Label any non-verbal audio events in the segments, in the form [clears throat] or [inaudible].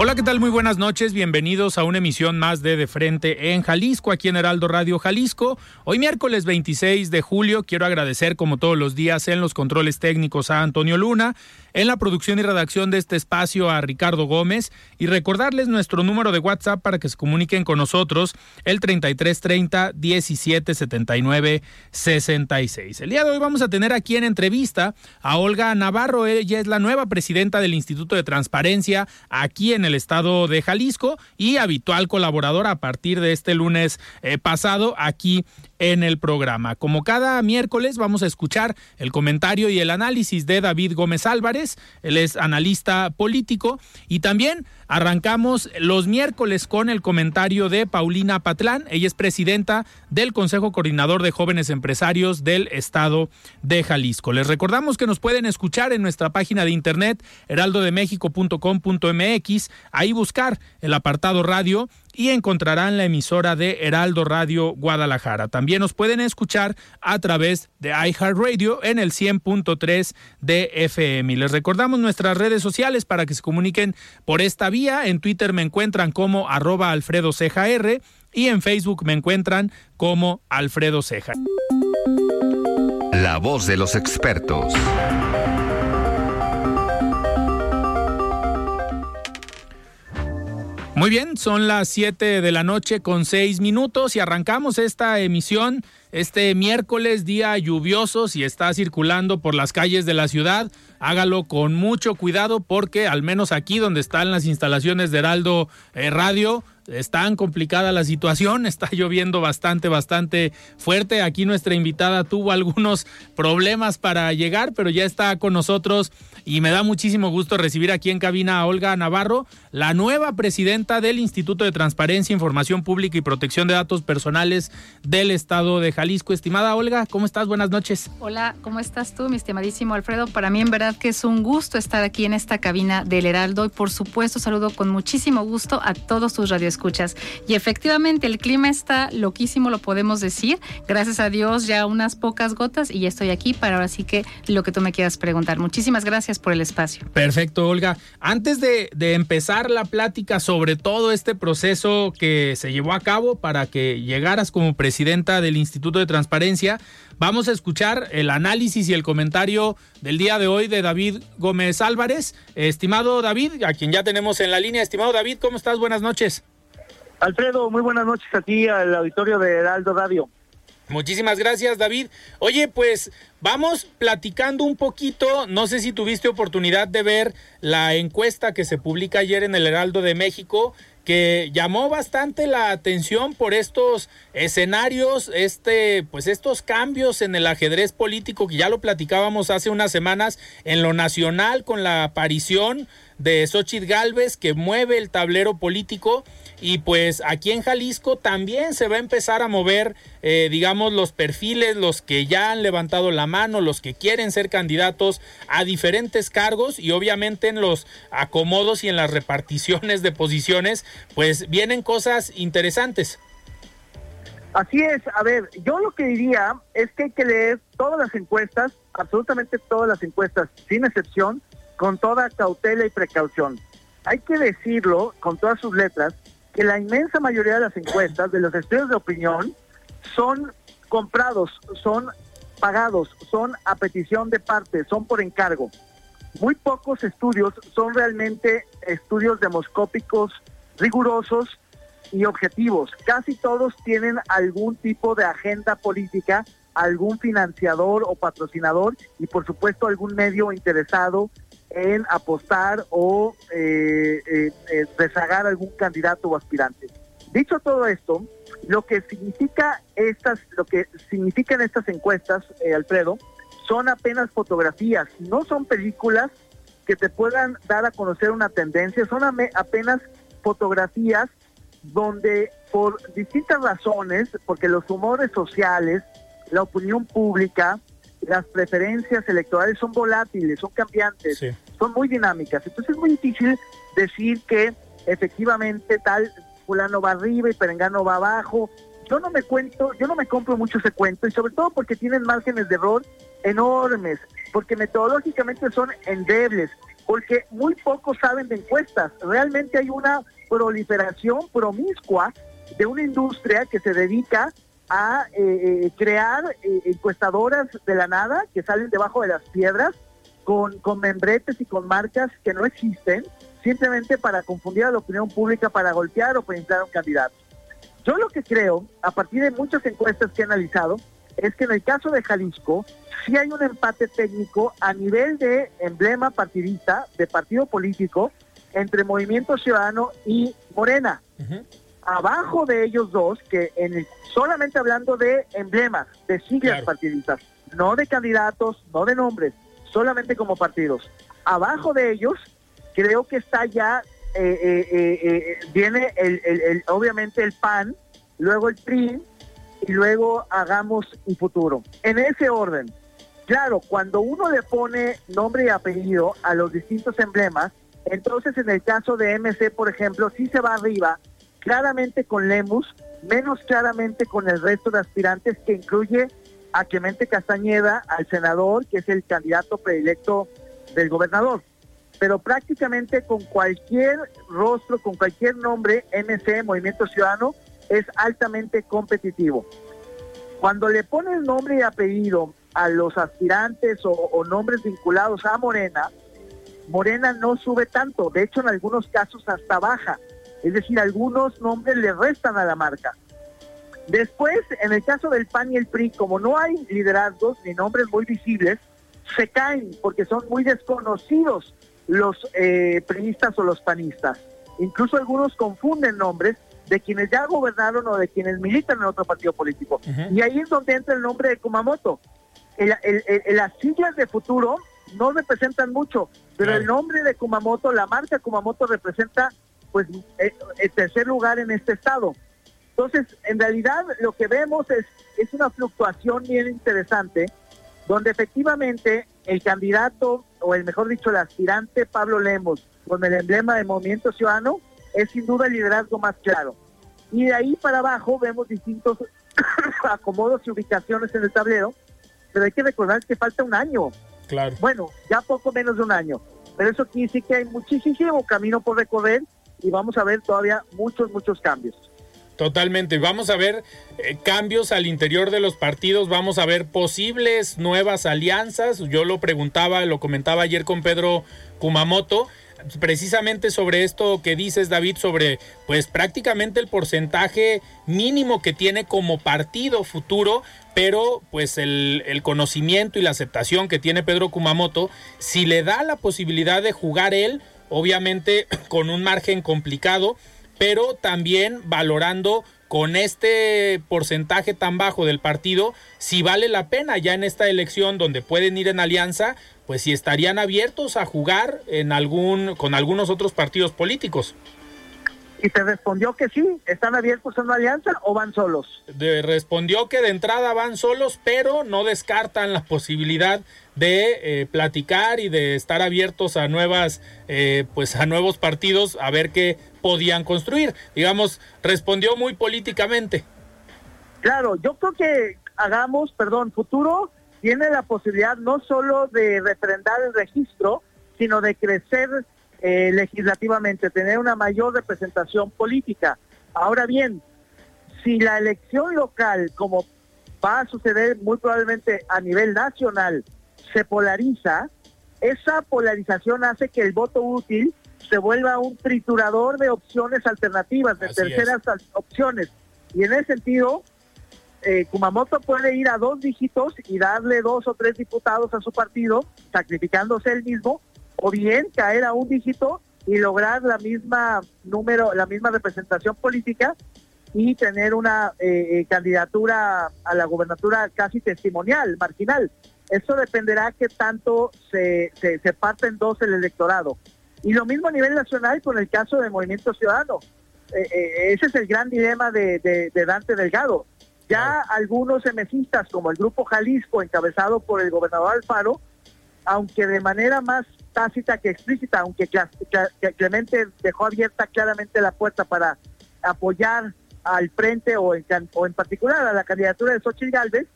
Hola, ¿qué tal? Muy buenas noches. Bienvenidos a una emisión más de De Frente en Jalisco, aquí en Heraldo Radio Jalisco. Hoy miércoles 26 de julio quiero agradecer como todos los días en los controles técnicos a Antonio Luna, en la producción y redacción de este espacio a Ricardo Gómez y recordarles nuestro número de WhatsApp para que se comuniquen con nosotros el 3330 1779 66. El día de hoy vamos a tener aquí en entrevista a Olga Navarro, ella es la nueva presidenta del Instituto de Transparencia aquí en el estado de Jalisco y habitual colaboradora a partir de este lunes eh, pasado aquí en el programa. Como cada miércoles vamos a escuchar el comentario y el análisis de David Gómez Álvarez, él es analista político y también arrancamos los miércoles con el comentario de Paulina Patlán, ella es presidenta del Consejo Coordinador de Jóvenes Empresarios del Estado de Jalisco. Les recordamos que nos pueden escuchar en nuestra página de internet heraldodemexico.com.mx, ahí buscar el apartado radio y encontrarán la emisora de Heraldo Radio Guadalajara. También nos pueden escuchar a través de iHeartRadio en el 100.3 de FM. Les recordamos nuestras redes sociales para que se comuniquen por esta vía. En Twitter me encuentran como arroba Alfredo Ceja R y en Facebook me encuentran como Alfredo Ceja. La voz de los expertos. Muy bien, son las 7 de la noche con 6 minutos y arrancamos esta emisión este miércoles, día lluvioso, si está circulando por las calles de la ciudad, hágalo con mucho cuidado porque al menos aquí donde están las instalaciones de Heraldo eh, Radio, es tan complicada la situación, [laughs] está lloviendo bastante, bastante fuerte. Aquí nuestra invitada tuvo algunos problemas para llegar, pero ya está con nosotros y me da muchísimo gusto recibir aquí en cabina a Olga Navarro, la nueva presidenta del Instituto de Transparencia, Información Pública y Protección de Datos Personales del Estado de Jalisco. Estimada Olga, ¿cómo estás? Buenas noches. Hola, ¿cómo estás tú, mi estimadísimo Alfredo? Para mí en verdad que es un gusto estar aquí en esta cabina del Heraldo y por supuesto saludo con muchísimo gusto a todos tus radioescuchas. Y efectivamente el clima está loquísimo, lo podemos decir. Gracias a Dios ya unas pocas gotas y ya estoy aquí para ahora sí que lo que tú me quieras preguntar. Muchísimas gracias por el espacio. Perfecto, Olga. Antes de, de, empezar la plática sobre todo este proceso que se llevó a cabo para que llegaras como presidenta del Instituto de Transparencia, vamos a escuchar el análisis y el comentario del día de hoy de David Gómez Álvarez. Estimado David, a quien ya tenemos en la línea. Estimado David, ¿cómo estás? Buenas noches. Alfredo, muy buenas noches a ti, al auditorio de Heraldo Radio. Muchísimas gracias, David. Oye, pues vamos platicando un poquito. No sé si tuviste oportunidad de ver la encuesta que se publica ayer en el Heraldo de México, que llamó bastante la atención por estos escenarios, este, pues estos cambios en el ajedrez político que ya lo platicábamos hace unas semanas en lo nacional con la aparición de Xochitl Galvez que mueve el tablero político y pues aquí en Jalisco también se va a empezar a mover, eh, digamos, los perfiles, los que ya han levantado la mano, los que quieren ser candidatos a diferentes cargos y obviamente en los acomodos y en las reparticiones de posiciones, pues vienen cosas interesantes. Así es, a ver, yo lo que diría es que hay que leer todas las encuestas, absolutamente todas las encuestas, sin excepción, con toda cautela y precaución. Hay que decirlo con todas sus letras, que la inmensa mayoría de las encuestas, de los estudios de opinión, son comprados, son pagados, son a petición de parte, son por encargo. Muy pocos estudios son realmente estudios demoscópicos rigurosos y objetivos. Casi todos tienen algún tipo de agenda política, algún financiador o patrocinador y por supuesto algún medio interesado en apostar o eh, eh, eh, rezagar algún candidato o aspirante. Dicho todo esto, lo que significa estas, lo que significan estas encuestas, Alfredo, son apenas fotografías, no son películas que te puedan dar a conocer una tendencia, son apenas fotografías donde por distintas razones, porque los humores sociales, la opinión pública, las preferencias electorales son volátiles, son cambiantes, son muy dinámicas. Entonces es muy difícil decir que efectivamente tal fulano va arriba y perengano va abajo. Yo no me cuento, yo no me compro mucho ese cuento y sobre todo porque tienen márgenes de error enormes, porque metodológicamente son endebles, porque muy pocos saben de encuestas. Realmente hay una proliferación promiscua de una industria que se dedica a eh, eh, crear eh, encuestadoras de la nada que salen debajo de las piedras con, con membretes y con marcas que no existen, simplemente para confundir a la opinión pública, para golpear o para inflar a un candidato. Yo lo que creo, a partir de muchas encuestas que he analizado, es que en el caso de Jalisco sí hay un empate técnico a nivel de emblema partidista, de partido político, entre Movimiento Ciudadano y Morena. Abajo de ellos dos, que en solamente hablando de emblemas, de siglas partidistas, no de candidatos, no de nombres, solamente como partidos. Abajo de ellos, creo que está ya, eh, eh, eh, viene el, el, obviamente el PAN, luego el PRI y luego hagamos un futuro. En ese orden. Claro, cuando uno le pone nombre y apellido a los distintos emblemas, entonces, en el caso de MC, por ejemplo, sí se va arriba, claramente con Lemus, menos claramente con el resto de aspirantes, que incluye a Clemente Castañeda, al senador, que es el candidato predilecto del gobernador. Pero prácticamente con cualquier rostro, con cualquier nombre, MC, Movimiento Ciudadano, es altamente competitivo. Cuando le pones nombre y apellido a los aspirantes o, o nombres vinculados a Morena, Morena no sube tanto, de hecho en algunos casos hasta baja, es decir, algunos nombres le restan a la marca. Después, en el caso del PAN y el PRI, como no hay liderazgos ni nombres muy visibles, se caen porque son muy desconocidos los eh, priistas o los panistas. Incluso algunos confunden nombres de quienes ya gobernaron o de quienes militan en otro partido político. Y ahí es donde entra el nombre de Kumamoto. las siglas de futuro no representan mucho, pero el nombre de Kumamoto, la marca Kumamoto representa pues eh, el tercer lugar en este estado. Entonces, en realidad lo que vemos es, es una fluctuación bien interesante, donde efectivamente el candidato, o el mejor dicho, el aspirante Pablo Lemos, con el emblema de Movimiento Ciudadano, es sin duda el liderazgo más claro. Y de ahí para abajo vemos distintos [coughs] acomodos y ubicaciones en el tablero, pero hay que recordar que falta un año bueno, ya poco menos de un año. Pero eso quiere decir que hay muchísimo camino por recorrer y vamos a ver todavía muchos, muchos cambios. Totalmente. Vamos a ver eh, cambios al interior de los partidos, vamos a ver posibles nuevas alianzas. Yo lo preguntaba, lo comentaba ayer con Pedro Kumamoto precisamente sobre esto que dices, David, sobre pues prácticamente el porcentaje mínimo que tiene como partido futuro, pero pues el, el, conocimiento y la aceptación que tiene Pedro Kumamoto, si le da la posibilidad de jugar él, obviamente [clears throat] con un margen complicado, pero también valorando con este porcentaje tan bajo del partido, si vale la pena ya en esta elección donde pueden ir en alianza, pues si estarían abiertos a jugar en algún con algunos otros partidos políticos. Y te respondió que sí, están abiertos a una alianza o van solos. De, respondió que de entrada van solos, pero no descartan la posibilidad de eh, platicar y de estar abiertos a nuevas, eh, pues a nuevos partidos a ver qué podían construir. Digamos, respondió muy políticamente. Claro, yo creo que hagamos, perdón, futuro tiene la posibilidad no solo de refrendar el registro, sino de crecer eh, legislativamente, tener una mayor representación política. Ahora bien, si la elección local, como va a suceder muy probablemente a nivel nacional, se polariza, esa polarización hace que el voto útil se vuelva un triturador de opciones alternativas, de terceras opciones. Y en ese sentido, eh, Kumamoto puede ir a dos dígitos y darle dos o tres diputados a su partido, sacrificándose él mismo, o bien caer a un dígito y lograr la misma número, la misma representación política y tener una eh, eh, candidatura a la gobernatura casi testimonial, marginal. Eso dependerá que tanto se, se, se parte en dos el electorado. Y lo mismo a nivel nacional con el caso del Movimiento Ciudadano. Eh, ese es el gran dilema de, de, Dante Delgado. Ya algunos emesistas, como el Grupo Jalisco, encabezado por el gobernador Alfaro, aunque de manera más tácita que explícita, aunque Clemente dejó abierta claramente la puerta para apoyar al frente o en, o en particular a la candidatura de Xochitl Galvez,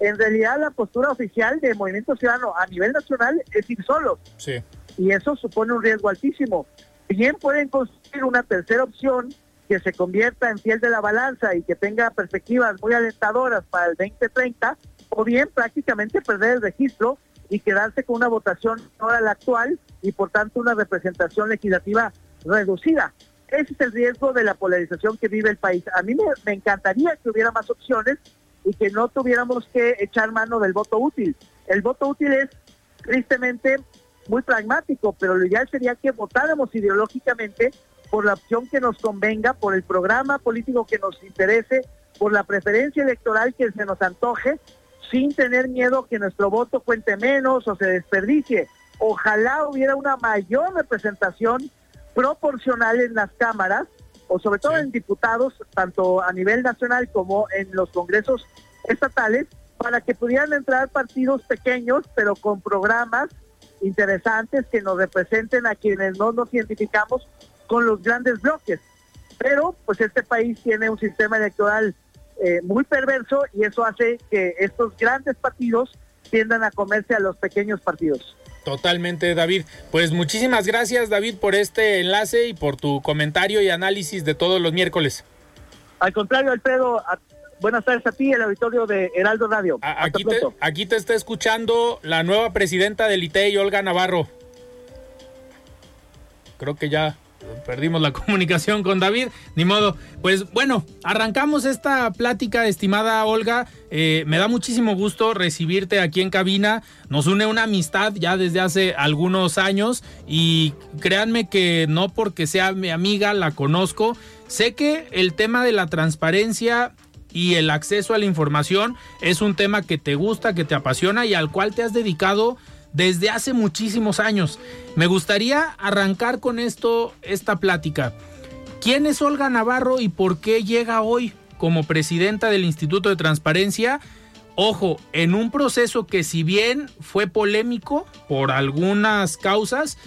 en realidad la postura oficial del Movimiento Ciudadano a nivel nacional es ir solo. Sí. Y eso supone un riesgo altísimo. Bien pueden construir una tercera opción que se convierta en fiel de la balanza y que tenga perspectivas muy alentadoras para el 2030, o bien prácticamente perder el registro y quedarse con una votación ahora la actual y por tanto una representación legislativa reducida. Ese es el riesgo de la polarización que vive el país. A mí me, encantaría que hubiera más opciones y que no tuviéramos que echar mano del voto útil. El voto útil es tristemente muy pragmático, pero lo ideal sería que votáramos ideológicamente por la opción que nos convenga, por el programa político que nos interese, por la preferencia electoral que se nos antoje, sin tener miedo que nuestro voto cuente menos o se desperdicie. Ojalá hubiera una mayor representación proporcional en las cámaras o sobre todo en diputados, tanto a nivel nacional como en los congresos estatales, para que pudieran entrar partidos pequeños, pero con programas interesantes que nos representen a quienes no nos identificamos con los grandes bloques. Pero pues este país tiene un sistema electoral eh, muy perverso y eso hace que estos grandes partidos tiendan a comerse a los pequeños partidos. Totalmente, David. Pues muchísimas gracias, David, por este enlace y por tu comentario y análisis de todos los miércoles. Al contrario, Alfredo, buenas tardes a ti, el auditorio de Heraldo Radio. aquí, te, aquí te está escuchando la nueva presidenta del ITEI, Olga Navarro. Creo que ya perdimos la [laughs] comunicación con David, ni modo. Pues bueno, arrancamos esta plática, estimada Olga. Eh, me da muchísimo gusto recibirte aquí en cabina. Nos une una amistad ya desde hace algunos años y créanme que no porque sea mi amiga la conozco. Sé que el tema de la transparencia y el acceso a la información es un tema que te gusta, que te apasiona y al cual te has dedicado desde hace muchísimos años. Me gustaría arrancar con esto, esta plática. ¿Quién es Olga Navarro y por qué llega hoy como presidenta del Instituto de Transparencia? Ojo, en un proceso que si bien fue polémico por algunas causas,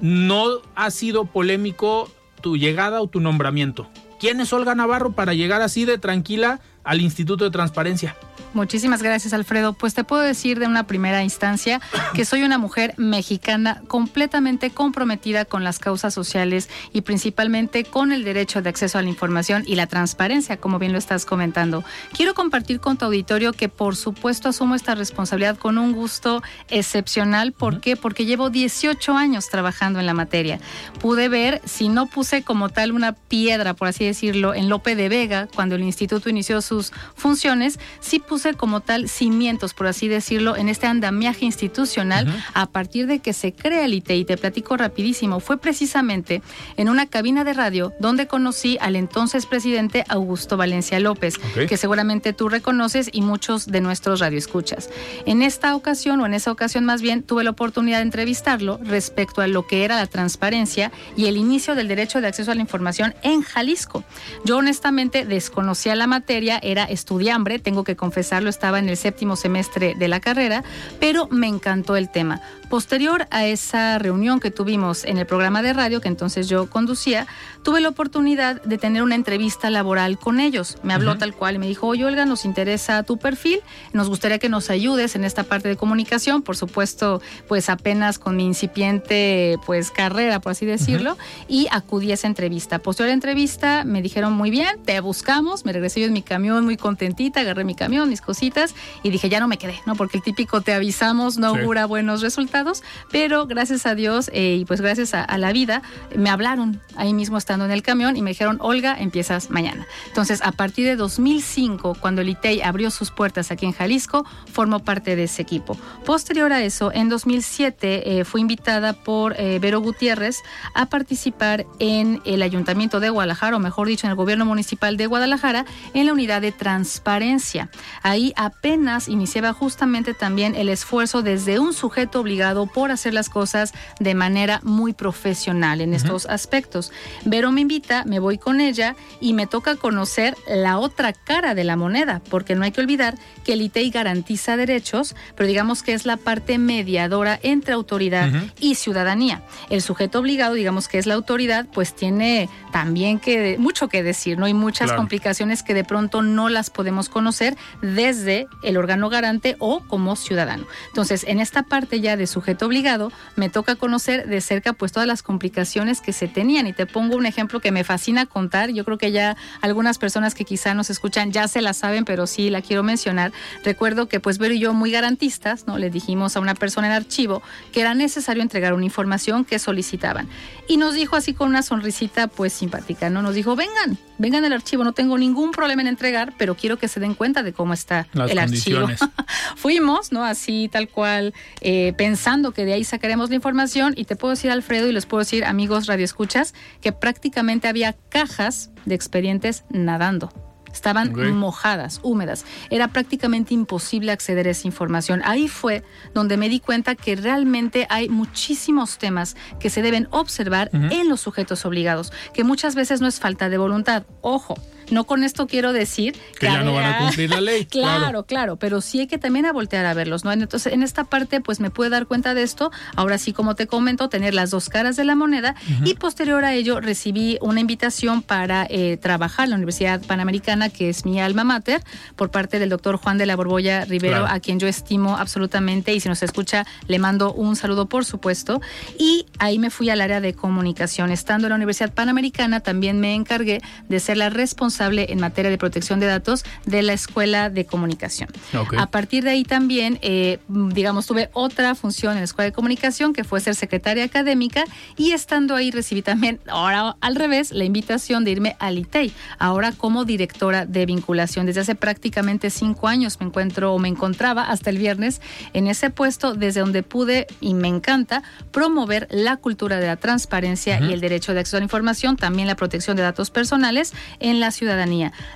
no ha sido polémico tu llegada o tu nombramiento. ¿Quién es Olga Navarro para llegar así de tranquila al Instituto de Transparencia? Muchísimas gracias, Alfredo. Pues te puedo decir de una primera instancia que soy una mujer mexicana completamente comprometida con las causas sociales y principalmente con el derecho de acceso a la información y la transparencia, como bien lo estás comentando. Quiero compartir con tu auditorio que por supuesto asumo esta responsabilidad con un gusto excepcional. ¿Por qué? Porque llevo 18 años trabajando en la materia. Pude ver, si no puse como tal una piedra, por así decirlo, en Lope de Vega, cuando el instituto inició sus funciones, sí puse como tal cimientos, por así decirlo, en este andamiaje institucional a partir de que se crea el ITE. Y te platico rapidísimo. Fue precisamente en una cabina de radio donde conocí al entonces presidente Augusto Valencia López, que seguramente tú reconoces y muchos de nuestros radioescuchas. En esta ocasión, o en esa ocasión más bien, tuve la oportunidad de entrevistarlo respecto a lo que era la transparencia y el inicio del derecho de acceso a la información en Jalisco. Yo honestamente desconocía la materia, era estudiambre, tengo que confesar estaba en el séptimo semestre de la carrera, pero me encantó el tema. Posterior a esa reunión que tuvimos en el programa de radio que entonces yo conducía, tuve la oportunidad de tener una entrevista laboral con ellos. Me habló tal cual y me dijo, oye Olga, nos interesa tu perfil, nos gustaría que nos ayudes en esta parte de comunicación, por supuesto, pues apenas con mi incipiente pues carrera, por así decirlo, y acudí a esa entrevista. Posterior a la entrevista me dijeron, muy bien, te buscamos, me regresé yo en mi camión camión muy contentita, agarré mi camión, mis cositas y dije, ya no me quedé, ¿no? Porque el típico te avisamos no augura buenos resultados, pero gracias a Dios eh, y pues gracias a, a, la vida, me hablaron ahí mismo estando en el camión y me dijeron, Olga, empiezas mañana. Entonces, a partir de 2005, cuando el ITEI abrió sus puertas aquí en Jalisco, formó parte de ese equipo. Posterior a eso, en 2007 eh, fui invitada por eh, Vero Gutiérrez a participar en el Ayuntamiento de Guadalajara, o mejor dicho, en el Gobierno Municipal de Guadalajara, en la unidad de transparencia. Ahí apenas iniciaba justamente también el esfuerzo desde un sujeto obligado por hacer las cosas de manera muy profesional en estos aspectos. Vero me invita, me voy con ella y me toca conocer la otra cara de la moneda, porque no hay que olvidar que el ITEI garantiza derechos, pero digamos que es la parte mediadora entre autoridad y ciudadanía. El sujeto obligado, digamos que es la autoridad, pues tiene también que mucho que decir, ¿no? Hay muchas complicaciones que de pronto no las podemos conocer desde el órgano garante o como ciudadano. Entonces, en esta parte ya de sujeto obligado, me toca conocer de cerca pues todas las complicaciones que se tenían y te pongo un ejemplo que me fascina contar, yo creo que ya algunas personas que quizá nos escuchan ya se la saben, pero sí la quiero mencionar. Recuerdo que pues Vero y yo muy garantistas, ¿no? Le dijimos a una persona en archivo que era necesario entregar una información que solicitaban. Y nos dijo así con una sonrisita pues simpática, ¿no? Nos dijo, vengan, vengan al archivo, no tengo ningún problema en entregar, pero quiero que se den cuenta de cómo está el archivo. [laughs] Fuimos, ¿no? Así tal cual, eh, pensando que de ahí sacaremos la información y te puedo decir, Alfredo, y les puedo decir, amigos radioescuchas, que prácticamente había cajas de expedientes nadando. Estaban mojadas, húmedas. Era prácticamente imposible acceder a esa información. Ahí fue donde me di cuenta que realmente hay muchísimos temas que se deben observar en los sujetos obligados, que muchas veces no es falta de voluntad. Ojo, no con esto quiero decir que, ya no van a cumplir la ley. [laughs] claro, claro, pero sí hay que también a voltear a verlos, ¿no? Entonces, en esta parte, pues me pude dar cuenta de esto. Ahora sí, como te comento, tener las dos caras de la moneda y posterior a ello recibí una invitación para eh, trabajar en la Universidad Panamericana, que es mi alma mater, por parte del doctor Juan de la Borbolla Rivero, a quien yo estimo absolutamente y si nos escucha, le mando un saludo, por supuesto. Y ahí me fui al área de comunicación. Estando en la Universidad Panamericana, también me encargué de ser la responsable en materia de protección de datos de la Escuela de Comunicación. A partir de ahí también, eh, digamos, tuve otra función en la Escuela de Comunicación que fue ser secretaria académica y estando ahí recibí también, ahora al revés, la invitación de irme al ITEI, ahora como directora de vinculación. Desde hace prácticamente cinco años me encuentro o me encontraba hasta el viernes en ese puesto desde donde pude y me encanta promover la cultura de la transparencia y el derecho de acceso a la información, también la protección de datos personales en la ciudad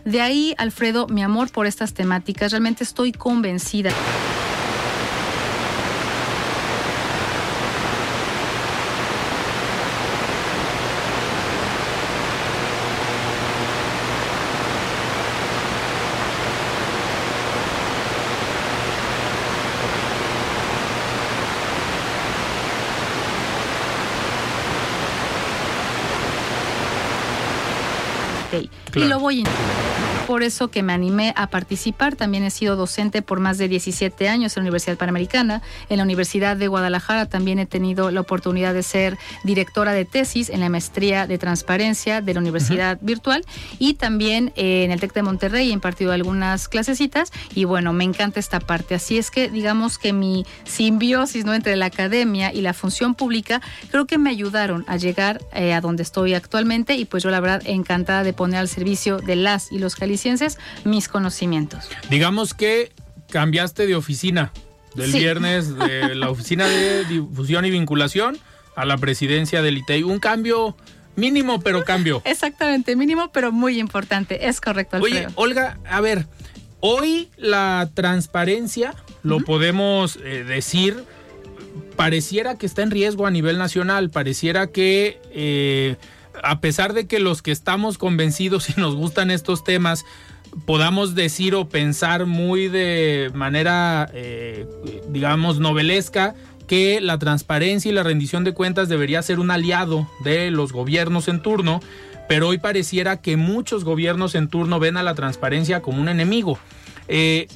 De ahí, Alfredo, mi amor por estas temáticas, realmente estoy convencida. Y lo voy a por eso que me animé a participar. También he sido docente por más de 17 años en la Universidad Panamericana. En la Universidad de Guadalajara también he tenido la oportunidad de ser directora de tesis en la maestría de transparencia de la Universidad Virtual y también eh, en el TEC de Monterrey he impartido algunas clasecitas y bueno, me encanta esta parte. Así es que digamos que mi simbiosis ¿no? entre la academia y la función pública creo que me ayudaron a llegar eh, a donde estoy actualmente y pues yo la verdad encantada de poner al servicio de las y los jaliscienses mis conocimientos. Digamos que cambiaste de oficina del viernes de [laughs] la oficina de difusión y vinculación a la presidencia del ITEI. Un cambio mínimo, pero cambio. [laughs] Exactamente, mínimo, pero muy importante. Es correcto. Oye, Olga, a ver, hoy la transparencia, lo podemos eh, decir, pareciera que está en riesgo a nivel nacional, pareciera que... Eh, a pesar de que los que estamos convencidos y nos gustan estos temas podamos decir o pensar muy de manera, eh, digamos, novelesca, que la transparencia y la rendición de cuentas debería ser un aliado de los gobiernos en turno, pero hoy pareciera que muchos gobiernos en turno ven a la transparencia como un enemigo. Eh,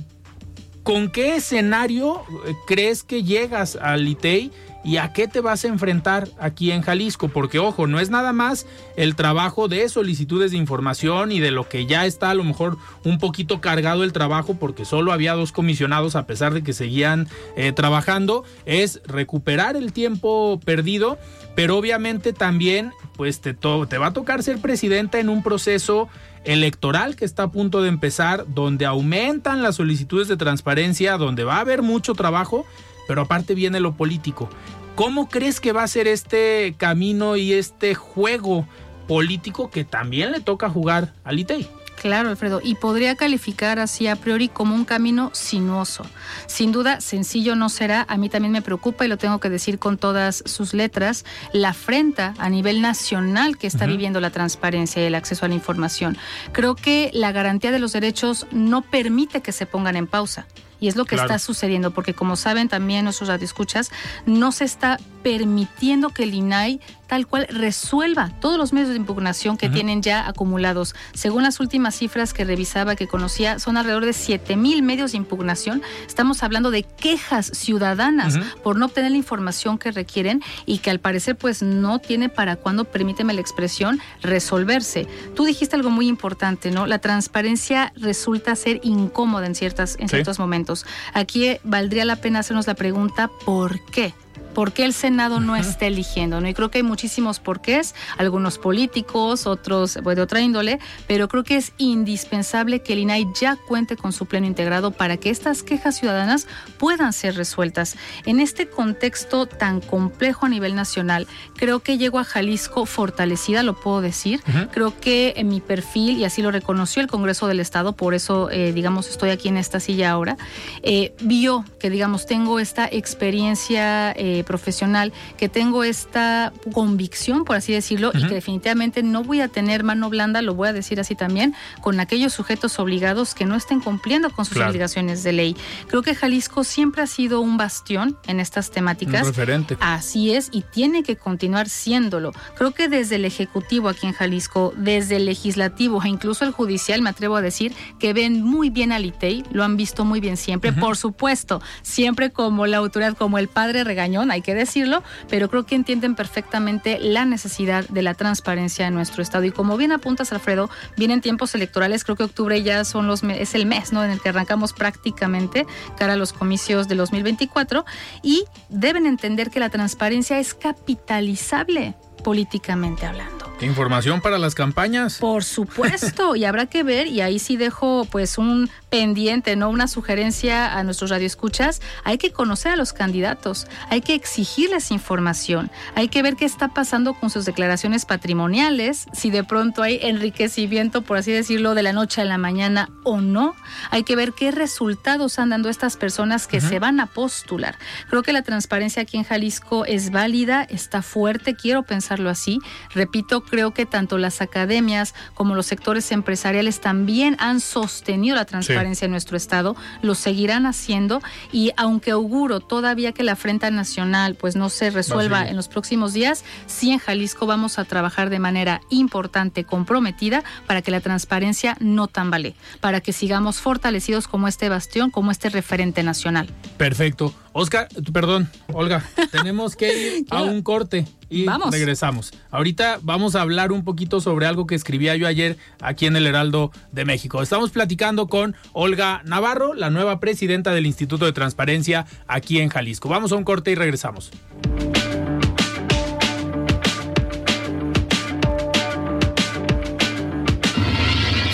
¿con qué escenario eh, crees que llegas al ITEI y a qué te vas a enfrentar aquí en Jalisco? Porque ojo, no es nada más el trabajo de solicitudes de información y de lo que ya está a lo mejor un poquito cargado el trabajo porque solo había dos comisionados a pesar de que seguían eh, trabajando, es recuperar el tiempo perdido, pero obviamente también pues te, te va a tocar ser presidenta en un proceso electoral que está a punto de empezar, donde aumentan las solicitudes de transparencia, donde va a haber mucho trabajo, pero aparte viene lo político. ¿Cómo crees que va a ser este camino y este juego político que también le toca jugar al ITEI? Claro, Alfredo, y podría calificar así a priori como un camino sinuoso. Sin duda, sencillo no será. A mí también me preocupa, y lo tengo que decir con todas sus letras, la afrenta a nivel nacional que está viviendo la transparencia y el acceso a la información. Creo que la garantía de los derechos no permite que se pongan en pausa. Y es lo que está sucediendo, porque como saben también nuestros radioescuchas, no se está permitiendo que el INAI tal cual resuelva todos los medios de impugnación que tienen ya acumulados. Según las últimas cifras que revisaba, que conocía, son alrededor de 7 mil medios de impugnación. Estamos hablando de quejas ciudadanas por no obtener la información que requieren y que al parecer pues no tiene para cuándo, permíteme la expresión, resolverse. Tú dijiste algo muy importante, ¿no? La transparencia resulta ser incómoda en, ciertas, en ciertos momentos. Aquí valdría la pena hacernos la pregunta, ¿por qué? Por qué el Senado no está eligiendo, ¿no? Y creo que hay muchísimos porqués, algunos políticos, otros de otra índole, pero creo que es indispensable que el INAI ya cuente con su pleno integrado para que estas quejas ciudadanas puedan ser resueltas. En este contexto tan complejo a nivel nacional, creo que llego a Jalisco fortalecida, lo puedo decir. Creo que en mi perfil, y así lo reconoció el Congreso del Estado, por eso, eh, digamos, estoy aquí en esta silla ahora, eh, vio que, digamos, tengo esta experiencia eh, profesional, que tengo esta convicción, por así decirlo, y que definitivamente no voy a tener mano blanda, lo voy a decir así también, con aquellos sujetos obligados que no estén cumpliendo con sus obligaciones de ley. Creo que Jalisco siempre ha sido un bastión en estas temáticas. referente. Así es, y tiene que continuar siéndolo. Creo que desde el Ejecutivo aquí en Jalisco, desde el Legislativo e incluso el Judicial, me atrevo a decir, que ven muy bien al ITEI, lo han visto muy bien siempre. Por supuesto, siempre como la autoridad, como el padre regañón, hay que decirlo, pero creo que entienden perfectamente la necesidad de la transparencia en nuestro estado. Y como bien apuntas, Alfredo, vienen tiempos electorales, creo que octubre ya son los es el mes, ¿no? En el que arrancamos prácticamente cara a los comicios de 2024 y deben entender que la transparencia es capitalizable políticamente hablando. Información para las campañas. Por supuesto, y habrá que ver, y ahí sí dejo pues un pendiente, no una sugerencia a nuestros radioescuchas, hay que conocer a los candidatos, hay que exigirles información, hay que ver qué está pasando con sus declaraciones patrimoniales, si de pronto hay enriquecimiento, por así decirlo, de la noche a la mañana o no, hay que ver qué resultados han dando estas personas que se van a postular. Creo que la transparencia aquí en Jalisco es válida, está fuerte, quiero pensarlo así, repito, creo que tanto las academias como los sectores empresariales también han sostenido la transparencia en nuestro estado, lo seguirán haciendo y aunque auguro todavía que la afrenta nacional pues no se resuelva en los próximos días, sí en Jalisco vamos a trabajar de manera importante, comprometida para que la transparencia no tambale, para que sigamos fortalecidos como este bastión, como este referente nacional. Perfecto. Oscar, perdón, Olga, [laughs] tenemos que ir a un corte y regresamos. Ahorita vamos a hablar un poquito sobre algo que escribía yo ayer aquí en el Heraldo de México. Estamos platicando con Olga Navarro, la nueva presidenta del Instituto de Transparencia aquí en Jalisco. Vamos a un corte y regresamos.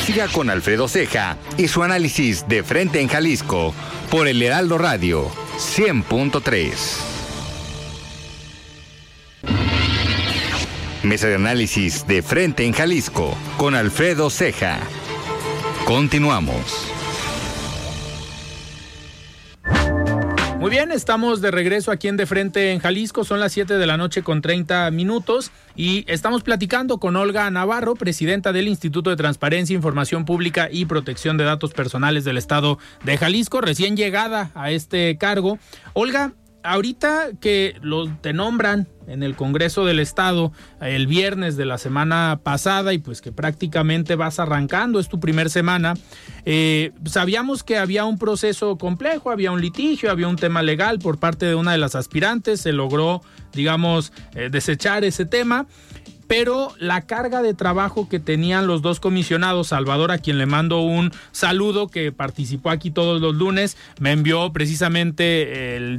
Siga con Alfredo Ceja y su análisis de frente en Jalisco por el Heraldo Radio 100.3. Mesa de análisis de frente en Jalisco con Alfredo Ceja. Continuamos. Muy bien, estamos de regreso aquí en De Frente en Jalisco. Son las 7 de la noche con 30 minutos y estamos platicando con Olga Navarro, presidenta del Instituto de Transparencia, Información Pública y Protección de Datos Personales del Estado de Jalisco, recién llegada a este cargo. Olga, ahorita que lo, te nombran en el Congreso del Estado el viernes de la semana pasada y pues que prácticamente vas arrancando, es tu primer semana, eh, sabíamos que había un proceso complejo, había un litigio, había un tema legal por parte de una de las aspirantes, se logró, digamos, eh, desechar ese tema pero la carga de trabajo que tenían los dos comisionados, Salvador, a quien le mando un saludo, que participó aquí todos los lunes, me envió precisamente el...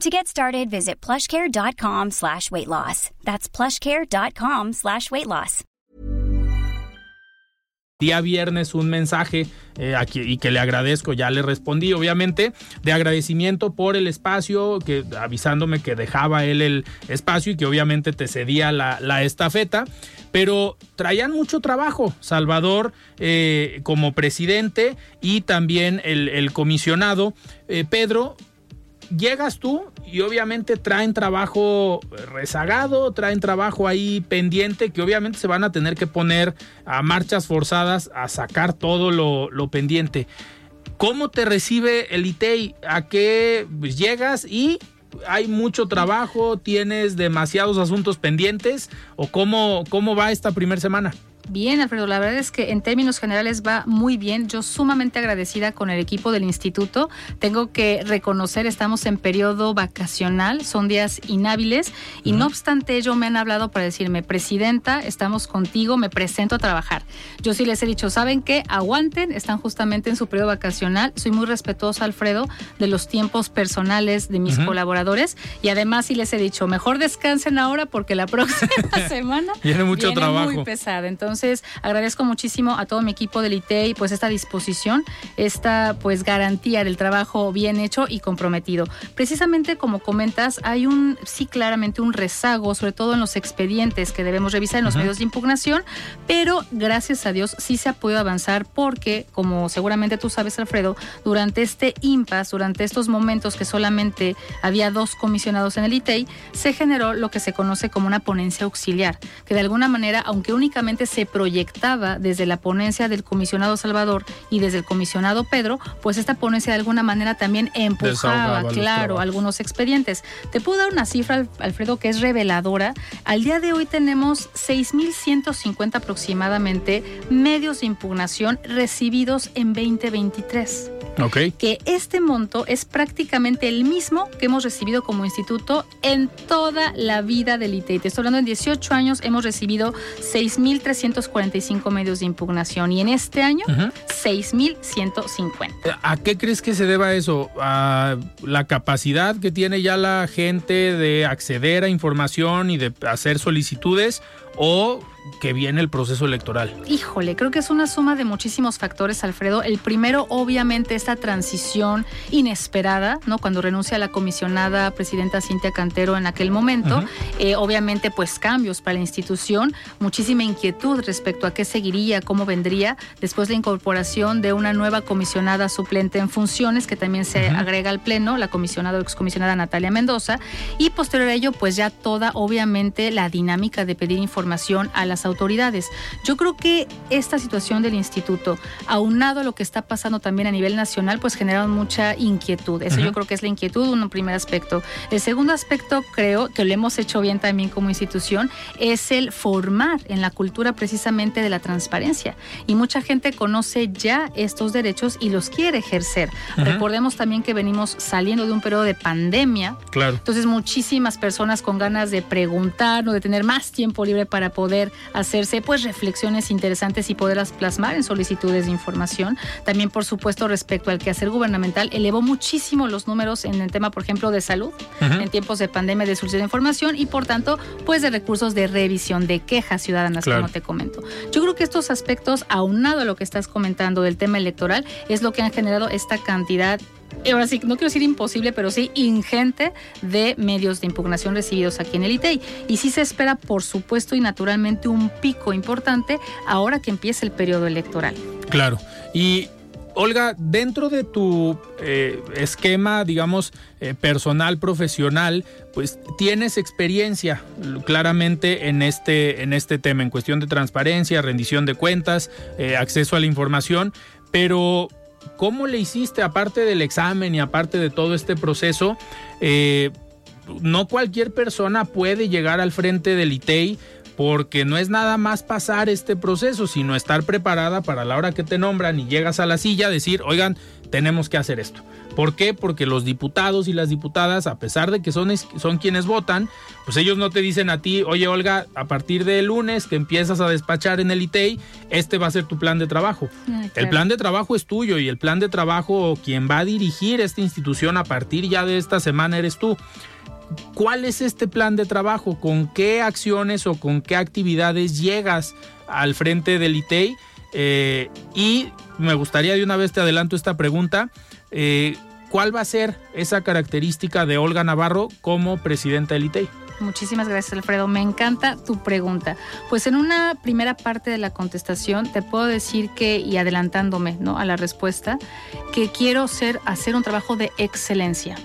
To get started, visit plushcare.com slash weight loss. That's plushcare.com slash weight loss. Día viernes un mensaje eh, aquí, y que le agradezco, ya le respondí obviamente, de agradecimiento por el espacio, que avisándome que dejaba él el espacio y que obviamente te cedía la, estafeta pero traían mucho trabajo. Salvador eh, como presidente y también el, el comisionado. Eh, Pedro, llegas tú y obviamente traen trabajo rezagado, traen trabajo ahí pendiente que obviamente se van a tener que poner a marchas forzadas a sacar todo lo, lo pendiente. ¿Cómo te recibe el ITEI? ¿A qué pues, llegas y hay mucho trabajo, tienes demasiados asuntos pendientes o cómo, cómo va esta primera semana? Bien, Alfredo, la verdad es que en términos generales va muy bien. Yo sumamente agradecida con el equipo del instituto. Tengo que reconocer, estamos en periodo vacacional, son días inhábiles y no obstante ello me han hablado para decirme, presidenta, estamos contigo, me presento a trabajar. Yo sí les he dicho, ¿saben qué? Aguanten, están justamente en su periodo vacacional. Soy muy respetuosa, Alfredo, de los tiempos personales de mis colaboradores y además sí les he dicho, mejor descansen ahora porque la [laughs] próxima [laughs] semana viene mucho viene trabajo. muy pesada. Entonces, entonces, agradezco muchísimo a todo mi equipo del ITEI pues esta disposición, esta pues garantía del trabajo bien hecho y comprometido. Precisamente como comentas, hay un sí claramente un rezago, sobre todo en los expedientes que debemos revisar en los medios de impugnación, pero gracias a Dios sí se ha podido avanzar porque como seguramente tú sabes, Alfredo, durante este impas, durante estos momentos que solamente había dos comisionados en el ITEI, se generó lo que se conoce como una ponencia auxiliar, que de alguna manera, aunque únicamente se proyectaba desde la ponencia del comisionado Salvador y desde el comisionado Pedro, pues esta ponencia de alguna manera también empujaba, claro, algunos expedientes. Te puedo dar una cifra, Alfredo, que es reveladora. Al día de hoy tenemos 6.150 aproximadamente medios de impugnación recibidos en 2023. Que este monto es prácticamente el mismo que hemos recibido como instituto en toda la vida del ITEI. Te estoy hablando en 18 años hemos recibido 6.345 medios de impugnación y en este año 6.150. ¿A qué crees que se deba eso? ¿A la capacidad que tiene ya la gente de acceder a información y de hacer solicitudes? ¿O que viene el proceso electoral? Híjole, creo que es una suma de muchísimos factores, Alfredo. El primero, obviamente, esta transición inesperada, ¿no? Cuando renuncia la comisionada presidenta Cintia Cantero en aquel momento, uh -huh. eh, obviamente, pues cambios para la institución, muchísima inquietud respecto a qué seguiría, cómo vendría, después la incorporación de una nueva comisionada suplente en funciones, que también se uh -huh. agrega al Pleno, la comisionada o excomisionada Natalia Mendoza, y posterior a ello, pues ya toda, obviamente, la dinámica de pedir información información a las autoridades. Yo creo que esta situación del instituto, aunado a lo que está pasando también a nivel nacional, pues generaron mucha inquietud. Eso yo creo que es la inquietud, un primer aspecto. El segundo aspecto, creo que lo hemos hecho bien también como institución, es el formar en la cultura precisamente de la transparencia. Y mucha gente conoce ya estos derechos y los quiere ejercer. Recordemos también que venimos saliendo de un periodo de pandemia. Claro. Entonces, muchísimas personas con ganas de preguntar o de tener más tiempo libre para poder hacerse pues reflexiones interesantes y poderlas plasmar en solicitudes de información. También, por supuesto, respecto al quehacer gubernamental, elevó muchísimo los números en el tema, por ejemplo, de salud, en tiempos de pandemia, de solicitud de información y, por tanto, pues de recursos de revisión de quejas ciudadanas, como te comento. Yo creo que estos aspectos, aunado a lo que estás comentando del tema electoral, es lo que han generado esta cantidad ahora sí, no quiero decir imposible, pero sí ingente de medios de impugnación recibidos aquí en el ITEI. Y sí se espera, por supuesto y naturalmente, un pico importante ahora que empieza el periodo electoral. Claro. Y Olga, dentro de tu eh, esquema, digamos, eh, personal, profesional, pues tienes experiencia claramente en este, en este tema, en cuestión de transparencia, rendición de cuentas, eh, acceso a la información, pero ¿cómo le hiciste aparte del examen y aparte de todo este proceso? Eh, no cualquier persona puede llegar al frente del ITEI porque no es nada más pasar este proceso, sino estar preparada para la hora que te nombran y llegas a la silla decir, oigan, tenemos que hacer esto. ¿Por qué? Porque los diputados y las diputadas, a pesar de que son, son quienes votan, pues ellos no te dicen a ti, oye Olga, a partir del lunes que empiezas a despachar en el ITEI, este va a ser tu plan de trabajo. Ah, el plan de trabajo es tuyo y el plan de trabajo, quien va a dirigir esta institución a partir ya de esta semana eres tú. ¿Cuál es este plan de trabajo? ¿Con qué acciones o con qué actividades llegas al frente del ITEI? Eh, y me gustaría de una vez te adelanto esta pregunta. Eh, ¿Cuál va a ser esa característica de Olga Navarro como presidenta del ITEI? Muchísimas gracias, Alfredo. Me encanta tu pregunta. Pues en una primera parte de la contestación te puedo decir que, y adelantándome ¿no? a la respuesta, que quiero ser, hacer un trabajo de excelencia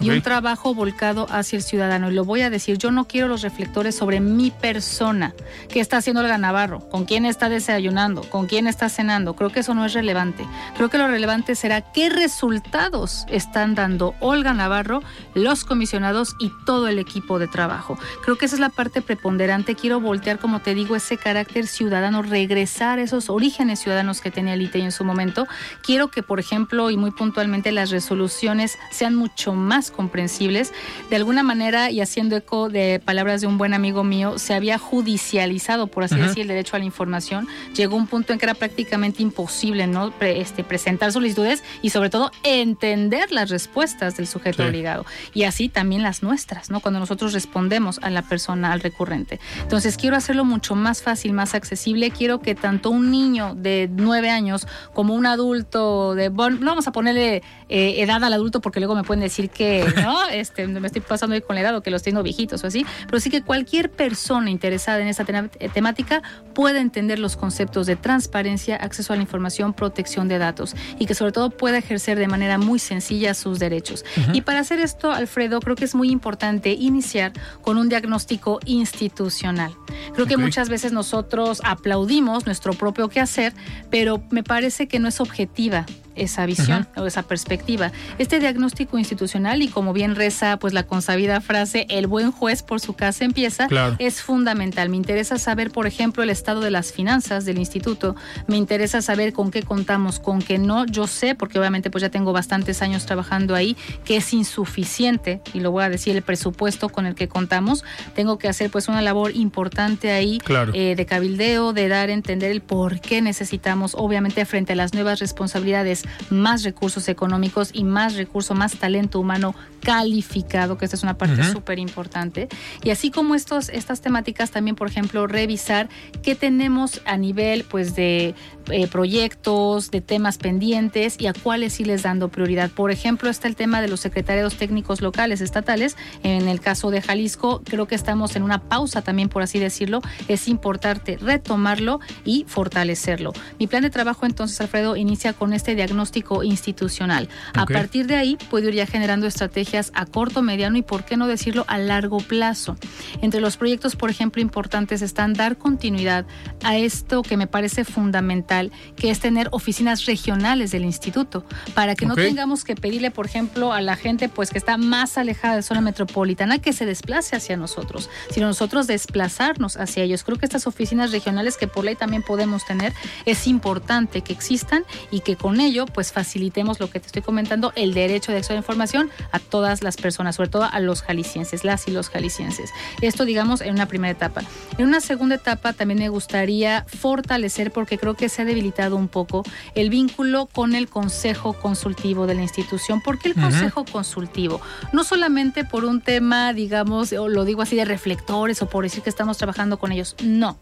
y un trabajo volcado hacia el ciudadano. Y lo voy a decir, yo no quiero los reflectores sobre mi persona. ¿Qué está haciendo Olga Navarro? ¿Con quién está desayunando? ¿Con quién está cenando? Creo que eso no es relevante. Creo que lo relevante será qué resultados están dando Olga Navarro, los comisionados y todo el equipo de trabajo. Creo que esa es la parte preponderante. Quiero voltear, como te digo, ese carácter ciudadano, regresar esos orígenes ciudadanos que tenía el ITEI en su momento. Quiero que, por ejemplo, y muy puntualmente, las resoluciones sean mucho más comprensibles. De alguna manera, y haciendo eco de palabras de un buen amigo mío, se había judicializado, por así decir, el derecho a la información. Llegó un punto en que era prácticamente imposible ¿no? este, presentar solicitudes y sobre todo entender las respuestas del sujeto obligado. Y así también las nuestras, ¿no? cuando nosotros respondemos a la persona, al recurrente. Entonces, quiero hacerlo mucho más fácil, más accesible. Quiero que tanto un niño de nueve años como un adulto de, no vamos a ponerle eh, edad al adulto porque luego me pueden decir que ¿no? Este, me estoy pasando con la edad o que los tengo viejitos o así, pero sí que cualquier persona interesada en esta eh, temática puede entender los conceptos de transparencia, acceso a la información, protección de datos y que sobre todo pueda ejercer de manera muy sencilla sus derechos. Y para hacer esto, Alfredo, creo que es muy importante iniciar con un diagnóstico institucional. Creo que muchas veces nosotros aplaudimos nuestro propio quehacer, pero me parece que no es objetiva esa visión o esa perspectiva. Este diagnóstico institucional y como bien reza pues la consabida frase el buen juez por su casa empieza es fundamental. Me interesa saber, por ejemplo, el estado de las finanzas del instituto. Me interesa saber con qué contamos, con qué no. Yo sé, porque obviamente pues ya tengo bastantes años trabajando ahí, que es insuficiente y lo voy a decir el presupuesto con el que contamos. Tengo que hacer pues una labor importante ahí eh, de cabildeo, de dar a entender el por qué necesitamos, obviamente frente a las nuevas responsabilidades más recursos económicos y más recurso, más talento humano calificado, que esta es una parte súper importante. Y así como estos, estas temáticas, también, por ejemplo, revisar qué tenemos a nivel pues, de eh, proyectos, de temas pendientes y a cuáles sí les dando prioridad. Por ejemplo, está el tema de los secretarios técnicos locales estatales. En el caso de Jalisco, creo que estamos en una pausa también, por así decirlo. Es importante retomarlo y fortalecerlo. Mi plan de trabajo, entonces, Alfredo, inicia con este diagnóstico diagnóstico institucional. A partir de ahí puedo ir ya generando estrategias a corto, mediano y, por qué no decirlo, a largo plazo. Entre los proyectos, por ejemplo, importantes están dar continuidad a esto que me parece fundamental, que es tener oficinas regionales del instituto, para que no tengamos que pedirle, por ejemplo, a la gente pues que está más alejada de zona metropolitana que se desplace hacia nosotros, sino nosotros desplazarnos hacia ellos. Creo que estas oficinas regionales que por ley también podemos tener, es importante que existan y que con ello pues facilitemos lo que te estoy comentando, el derecho de acceso a la información a todas las personas, sobre todo a los jaliscienses, las y los jaliscienses. Esto digamos en una primera etapa. En una segunda etapa también me gustaría fortalecer, porque creo que se ha debilitado un poco, el vínculo con el Consejo Consultivo de la institución. ¿Por qué el Consejo Consultivo? No solamente por un tema, digamos, o lo digo así, de reflectores o por decir que estamos trabajando con ellos, no,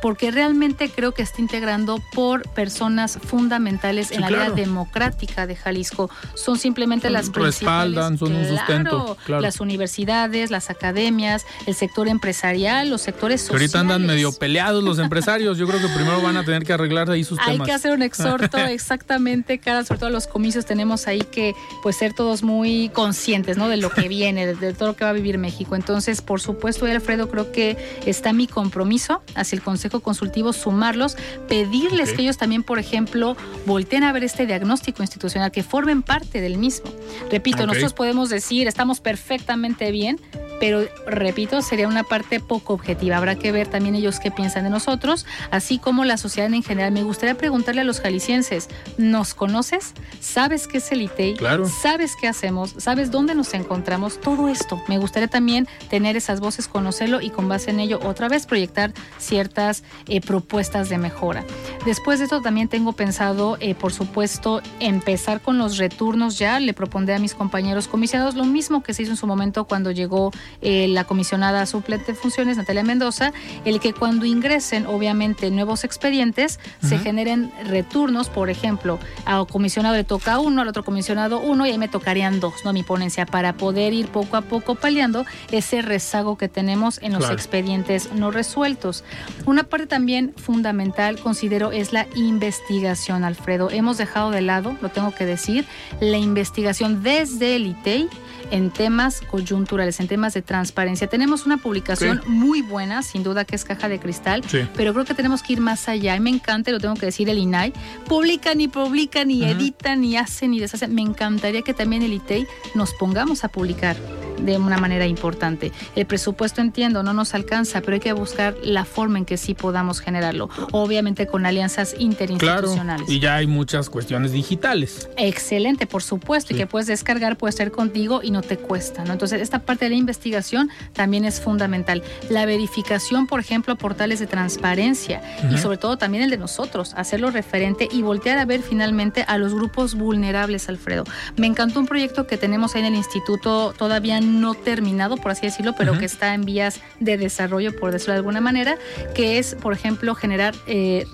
porque realmente creo que está integrando por personas fundamentales en la vida democrática de Jalisco. Son simplemente las respaldan, son un sustento. Las universidades, las academias, el sector empresarial, los sectores sociales. ahorita andan medio peleados los empresarios. Yo creo que primero van a tener que arreglar ahí sus temas. Hay que hacer un exhorto [laughs] exactamente, cara, sobre todo los comicios tenemos ahí que pues ser todos muy conscientes, ¿no? De lo que [laughs] viene, de, todo lo que va a vivir México. Entonces, por supuesto, Alfredo, creo que está mi compromiso hacia el Consejo Consultivo, sumarlos, pedirles que ellos también, por ejemplo, volteen a ver este diagnóstico institucional, que formen parte del mismo. Repito, nosotros podemos decir, estamos perfectamente bien, pero repito, sería una parte poco objetiva. Habrá que ver también ellos qué piensan de nosotros, así como la sociedad en general. Me gustaría preguntarle a los jaliscienses, ¿nos conoces? ¿Sabes qué es el ITEI? Claro. ¿Sabes qué hacemos? ¿Sabes dónde nos encontramos? Todo esto. Me gustaría también tener esas voces, conocerlo y con base en ello otra vez proyectar ciertas eh, propuestas de mejora. Después de esto también tengo pensado, eh, por supuesto, empezar con los retornos ya. Le propondré a mis compañeros comisionados lo mismo que se hizo en su momento cuando llegó eh, la comisionada suplente de funciones, Natalia Mendoza, el que cuando ingresen, obviamente, nuevos expedientes, se generen retornos, por ejemplo, a comisionado le toca uno, al otro comisionado uno, y ahí me tocarían dos, ¿no? Mi ponencia, para poder ir poco a poco paliando ese rezago que tenemos en los expedientes no resueltos. Una parte también fundamental, considero, es la investigación, Alfredo. Hemos dejado de lado, lo tengo que decir, la investigación desde el ITEI en temas coyunturales, en temas de transparencia. Tenemos una publicación muy buena, sin duda que es Caja de Cristal, pero creo que tenemos que ir más allá. Y me encanta, lo tengo que decir, el INAI. Publican y publican y editan y hacen y deshacen. Me encantaría que también el ITEI nos pongamos a publicar de una manera importante. El presupuesto, entiendo, no nos alcanza, pero hay que buscar la forma en que sí podamos generarlo. Obviamente con alianzas interinstitucionales. Claro, y ya hay muchas cuestiones digitales. Excelente, por supuesto, y que puedes descargar, puedes ser contigo y no te cuesta, ¿no? Entonces, esta parte de la investigación también es fundamental. La verificación, por ejemplo, portales de transparencia y sobre todo también el de nosotros, hacerlo referente y voltear a ver finalmente a los grupos vulnerables, Alfredo. Me encantó un proyecto que tenemos ahí en el instituto, todavía no terminado, por así decirlo, pero que está en vías de desarrollo, por decirlo de alguna manera, que es, por ejemplo, generar eh,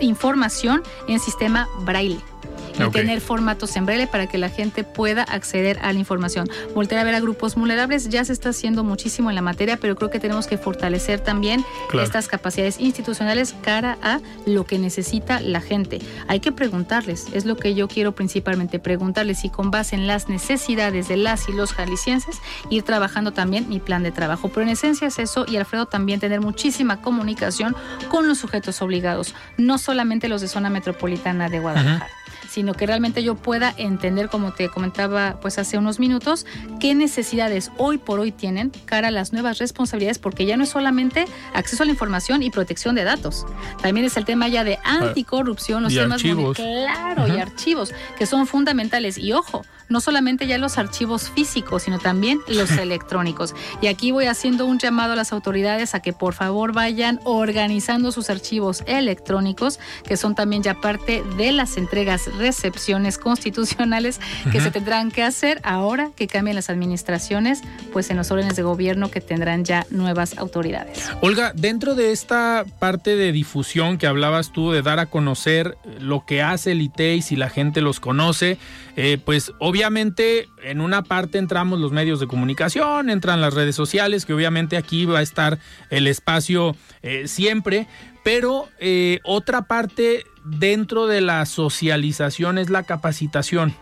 información en sistema braille y tener formatos en braille para que la gente pueda acceder a la información. Voltear a ver a grupos vulnerables ya se está haciendo muchísimo en la materia, pero creo que tenemos que fortalecer también estas capacidades institucionales cara a lo que necesita la gente. Hay que preguntarles, es lo que yo quiero principalmente, preguntarles y con base en las necesidades de las y los jaliscienses ir trabajando también mi plan de trabajo. Pero en esencia es eso y Alfredo también tener muchísima comunicación con los sujetos obligados, no solamente los de zona metropolitana de Guadalajara sino que realmente yo pueda entender, como te comentaba pues hace unos minutos, qué necesidades hoy por hoy tienen cara a las nuevas responsabilidades, porque ya no es solamente acceso a la información y protección de datos, también es el tema ya de anticorrupción, los temas archivos. claro, y archivos, que son fundamentales. Y ojo, no solamente ya los archivos físicos, sino también los [laughs] electrónicos. Y aquí voy haciendo un llamado a las autoridades a que por favor vayan organizando sus archivos electrónicos, que son también ya parte de las entregas, recepciones constitucionales que se tendrán que hacer ahora que cambien las administraciones, pues en los órdenes de gobierno que tendrán ya nuevas autoridades. Olga, dentro de esta parte de difusión que hablabas tú, de dar a conocer lo que hace el ITEI, si la gente los conoce, eh, pues obviamente obviamente en una parte entramos los medios de comunicación, entran las redes sociales, que obviamente aquí va a estar el espacio eh, siempre, pero eh, otra parte dentro de la socialización es la capacitación.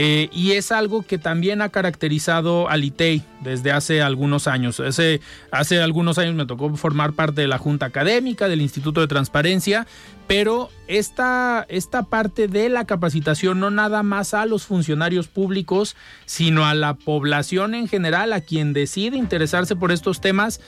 Eh, y es algo que también ha caracterizado al ITEI desde hace algunos años. Hace, hace algunos años me tocó formar parte de la Junta Académica, del Instituto de Transparencia, pero esta, esta parte de la capacitación no nada más a los funcionarios públicos, sino a la población en general, a quien decide interesarse por estos temas,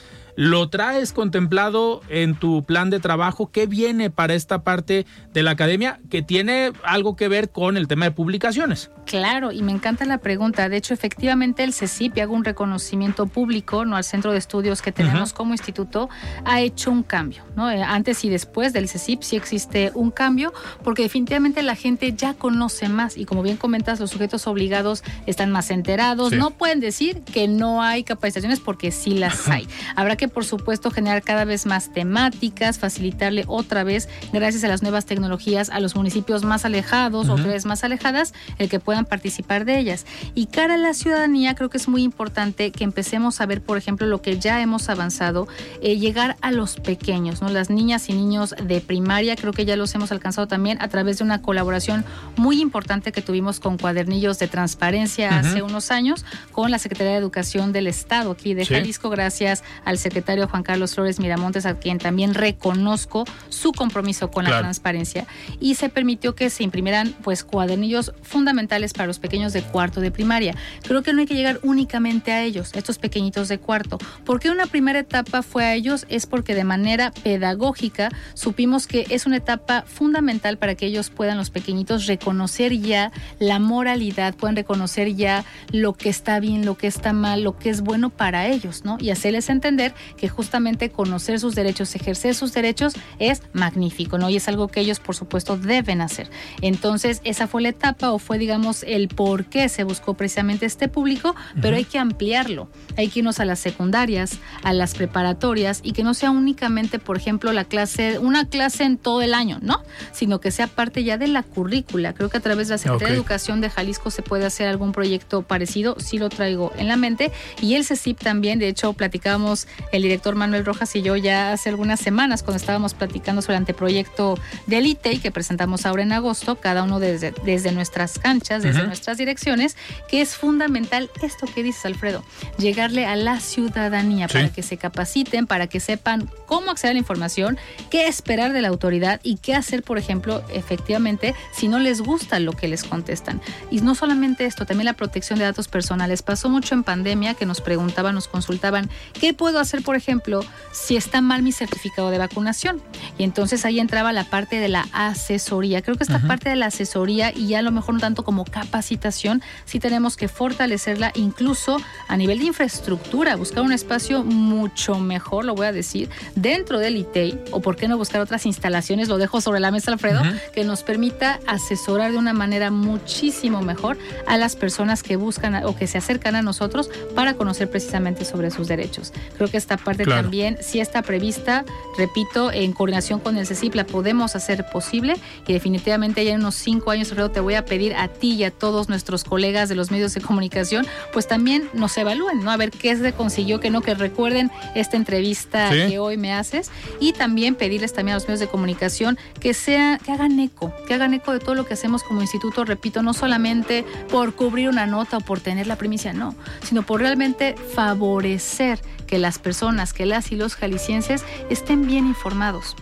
¿Lo traes contemplado en tu plan de trabajo? ¿Qué viene para esta parte de la academia que tiene algo que ver con el tema de publicaciones? Claro, y me encanta la pregunta. De hecho, efectivamente, el CECIP, y hago un reconocimiento público ¿no? al centro de estudios que tenemos como instituto, ha hecho un cambio. ¿no? Eh, antes y después del CECIP sí existe un cambio, porque definitivamente la gente ya conoce más. Y como bien comentas, los sujetos obligados están más enterados. No pueden decir que no hay capacitaciones porque sí las hay. Habrá que, por supuesto, generar cada vez más temáticas, facilitarle otra vez, gracias a las nuevas tecnologías, a los municipios más alejados o redes más alejadas, el que puedan participar de ellas. Y cara a la ciudadanía, creo que es muy importante que empecemos a ver, por ejemplo, lo que ya hemos avanzado, eh, llegar a los pequeños, ¿no? Las niñas y niños de primaria, creo que ya los hemos alcanzado también a través de una colaboración muy importante que tuvimos con cuadernillos de transparencia hace unos años con la Secretaría de Educación del Estado aquí de Jalisco, gracias al secretario Juan Carlos Flores Miramontes, a quien también reconozco su compromiso con la transparencia. Y se permitió que se imprimieran pues cuadernillos fundamentales para los pequeños de cuarto de primaria. Creo que no hay que llegar únicamente a ellos, estos pequeñitos de cuarto. porque una primera etapa fue a ellos? Es porque de manera pedagógica supimos que es una etapa fundamental para que ellos puedan, los pequeñitos, reconocer ya la moralidad, puedan reconocer ya lo que está bien, lo que está mal, lo que es bueno para ellos, ¿no? Y hacerles entender que justamente conocer sus derechos, ejercer sus derechos es magnífico, ¿no? Y es algo que ellos, por supuesto, deben hacer. Entonces, esa fue la etapa o fue, digamos, el por qué se buscó precisamente este público, pero hay que ampliarlo. Hay que irnos a las secundarias, a las preparatorias y que no sea únicamente, por ejemplo, la clase, una clase en todo el año, ¿no? Sino que sea parte ya de la currícula. Creo que a través de la Secretaría de Educación de Jalisco se puede hacer algún proyecto parecido, sí lo traigo en la mente. Y el CECIP también, de hecho, platicábamos el director Manuel Rojas y yo ya hace algunas semanas cuando estábamos platicando sobre el anteproyecto del ITEI que presentamos ahora en agosto, cada uno desde, desde nuestras canchas, desde nuestras direcciones, que es fundamental esto que dices, Alfredo, llegarle a la ciudadanía para que se capaciten, para que sepan cómo acceder a la información, qué esperar de la autoridad y qué hacer, por ejemplo, efectivamente, si no les gusta lo que les contestan. Y no solamente esto, también la protección de datos personales. Pasó mucho en pandemia que nos preguntaban, nos consultaban, ¿qué puedo hacer, por ejemplo, si está mal mi certificado de vacunación? Y entonces ahí entraba la parte de la asesoría. Creo que esta parte de la asesoría y ya a lo mejor no tanto como capacitación, sí tenemos que fortalecerla incluso a nivel de infraestructura, buscar un espacio mucho mejor, lo voy a decir, dentro del ITEI, o por qué no buscar otras instalaciones, lo dejo sobre la mesa, Alfredo, que nos permita asesorar de una manera muchísimo mejor a las personas que buscan o que se acercan a nosotros para conocer precisamente sobre sus derechos. Creo que esta parte también sí está prevista, repito, en coordinación con el CECIP la podemos hacer posible y definitivamente ya en unos cinco años, Alfredo, te voy a pedir a ti y a todos nuestros colegas de los medios de comunicación, pues también nos evalúen, ¿no? A ver qué se consiguió, que no, que recuerden esta entrevista que hoy me haces y también pedirles también a los medios de comunicación que sea, que hagan eco, que hagan eco de todo lo que hacemos como instituto, repito, no solamente por cubrir una nota o por tener la primicia, no, sino por realmente favorecer que las personas, que las y los jaliscienses estén bien informados,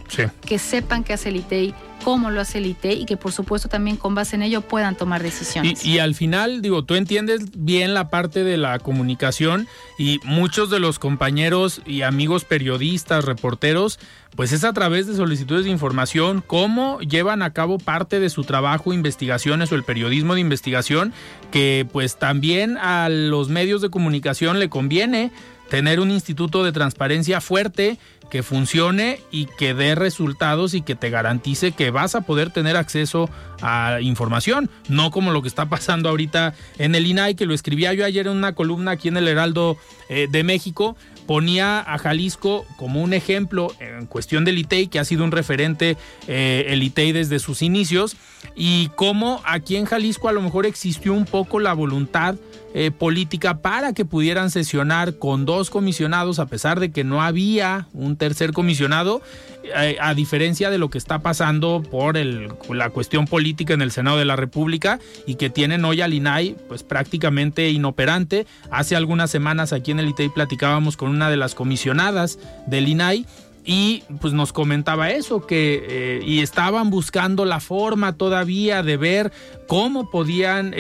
que sepan qué hace el ITEI, cómo lo hace el ITEI y que por supuesto también con base en ello puedan tomar decisiones. Y, al final, digo, tú entiendes bien la parte de la comunicación y muchos de los compañeros y amigos periodistas, reporteros, pues es a través de solicitudes de información cómo llevan a cabo parte de su trabajo, investigaciones o el periodismo de investigación, que pues también a los medios de comunicación le conviene tener un instituto de transparencia fuerte que funcione y que dé resultados y que te garantice que vas a poder tener acceso a información, no como lo que está pasando ahorita en el INAI, que lo escribía yo ayer en una columna aquí en el Heraldo eh, de México, ponía a Jalisco como un ejemplo en cuestión del ITEI, que ha sido un referente eh, el ITEI desde sus inicios, y cómo aquí en Jalisco a lo mejor existió un poco la voluntad eh, política para que pudieran sesionar con dos comisionados, a pesar de que no había un tercer comisionado, eh, a diferencia de lo que está pasando por la cuestión política en el Senado de la República y que tienen hoy al INAI pues prácticamente inoperante. Hace algunas semanas aquí en el ITEI platicábamos con una de las comisionadas del INAI y pues nos comentaba eso, que eh, y estaban buscando la forma todavía de ver cómo podían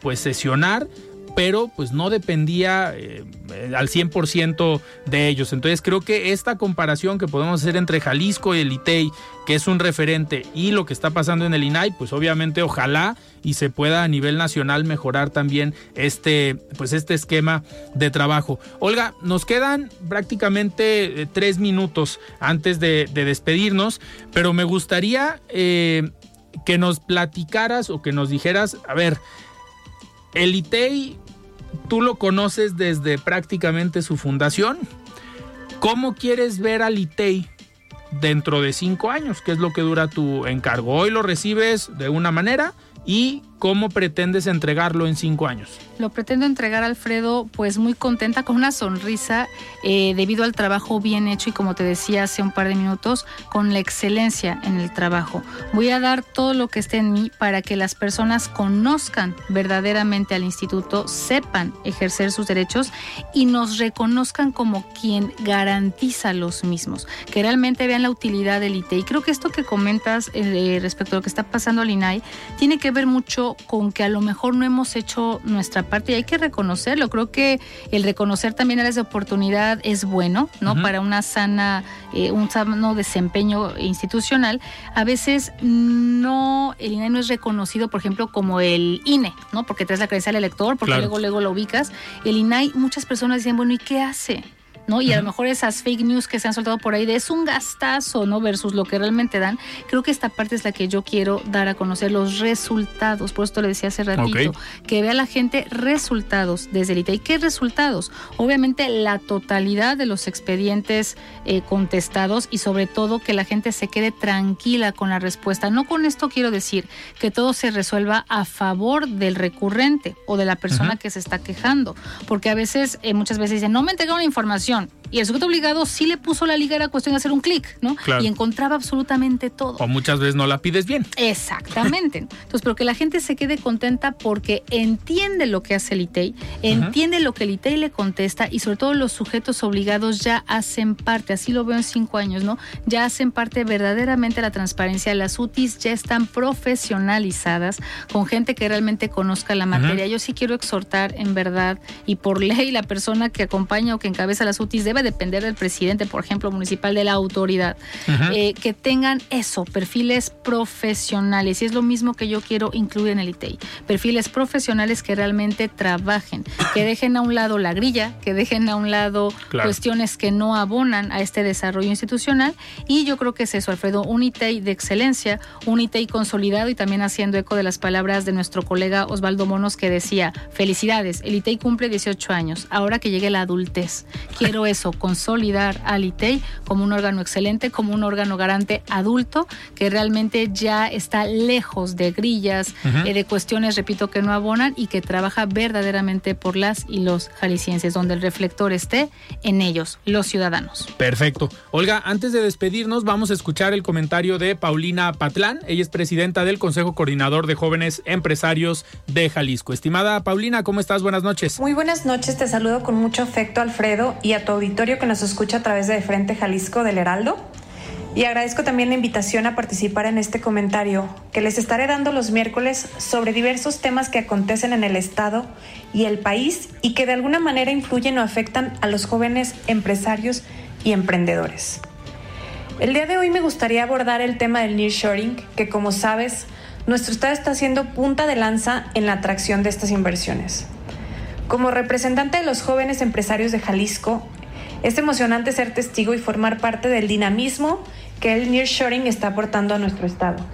pues sesionar pero pues no dependía eh, al 100% de ellos. Entonces creo que esta comparación que podemos hacer entre Jalisco y el ITEI, que es un referente, y lo que está pasando en el INAI, pues obviamente ojalá y se pueda a nivel nacional mejorar también este, pues este esquema de trabajo. Olga, nos quedan prácticamente eh, tres minutos antes de, despedirnos, pero me gustaría eh, que nos platicaras o que nos dijeras, a ver, el ITEI tú lo conoces desde prácticamente su fundación. ¿Cómo quieres ver al ITEI dentro de cinco años? ¿Qué es lo que dura tu encargo? Hoy lo recibes de una manera y ¿Cómo pretendes entregarlo en cinco años? Lo pretendo entregar, Alfredo, pues muy contenta, con una sonrisa, eh, debido al trabajo bien hecho y como te decía hace un par de minutos, con la excelencia en el trabajo. Voy a dar todo lo que esté en mí para que las personas conozcan verdaderamente al instituto, sepan ejercer sus derechos y nos reconozcan como quien garantiza los mismos, que realmente vean la utilidad del ITE. Y creo que esto que comentas eh, respecto a lo que está pasando al INAI tiene que ver mucho con que a lo mejor no hemos hecho nuestra parte y hay que reconocerlo. Creo que el reconocer también áreas de oportunidad es bueno, ¿no? Para una sana, eh, un sano desempeño institucional. A veces no, el INE no es reconocido, por ejemplo, como el INE, ¿no? Porque traes la credencial del elector, porque luego, luego lo ubicas. El INAI, muchas personas dicen, bueno, ¿y qué hace? ¿No? Y a lo mejor esas fake news que se han soltado por ahí de es un gastazo, ¿no? Versus lo que realmente dan. Creo que esta parte es la que yo quiero dar a conocer, los resultados. Por esto le decía hace ratito, que vea la gente resultados desde el ITEI. ¿Qué resultados? Obviamente la totalidad de los expedientes eh, contestados y sobre todo que la gente se quede tranquila con la respuesta. No con esto quiero decir que todo se resuelva a favor del recurrente o de la persona que se está quejando, porque a veces, eh, muchas veces dicen, no me entregaron la información y el sujeto obligado sí le puso la liga, era cuestión de hacer un clic, ¿no? Y encontraba absolutamente todo. O muchas veces no la pides bien. Exactamente. [laughs] Entonces, pero que la gente se quede contenta porque entiende lo que hace el ITEI, entiende lo que el ITEI le contesta y sobre todo los sujetos obligados ya hacen parte, así lo veo en cinco años, ¿no? Ya hacen parte verdaderamente de la transparencia. Las UTIs ya están profesionalizadas con gente que realmente conozca la materia. Yo sí quiero exhortar en verdad y por ley la persona que acompaña o que encabeza las debe depender del presidente, por ejemplo, municipal de la autoridad, eh, que tengan eso, perfiles profesionales. Y es lo mismo que yo quiero incluir en el ITEI. Perfiles profesionales que realmente trabajen, que dejen a un lado la grilla, que dejen a un lado cuestiones que no abonan a este desarrollo institucional. Y yo creo que es eso, Alfredo, un ITEI de excelencia, un ITEI consolidado y también haciendo eco de las palabras de nuestro colega Osvaldo Monos que decía, felicidades, el ITEI cumple 18 años, ahora que llegue la adultez. Quiero eso, consolidar al ITEI como un órgano excelente, como un órgano garante adulto que realmente ya está lejos de grillas, eh, de cuestiones, repito, que no abonan y que trabaja verdaderamente por las y los jaliscienses, donde el reflector esté en ellos, los ciudadanos. Perfecto. Olga, antes de despedirnos, vamos a escuchar el comentario de Paulina Patlán. Ella es presidenta del Consejo Coordinador de Jóvenes Empresarios de Jalisco. Estimada Paulina, ¿cómo estás? Buenas noches. Muy buenas noches, te saludo con mucho afecto, Alfredo, y a auditorio que nos escucha a través de Frente Jalisco del Heraldo. Y agradezco también la invitación a participar en este comentario que les estaré dando los miércoles sobre diversos temas que acontecen en el Estado y el país y que de alguna manera influyen o afectan a los jóvenes empresarios y emprendedores. El día de hoy me gustaría abordar el tema del nearshoring, que como sabes, nuestro Estado está haciendo punta de lanza en la atracción de estas inversiones. Como representante de los jóvenes empresarios de Jalisco, es emocionante ser testigo y formar parte del dinamismo que el nearshoring está aportando a nuestro estado.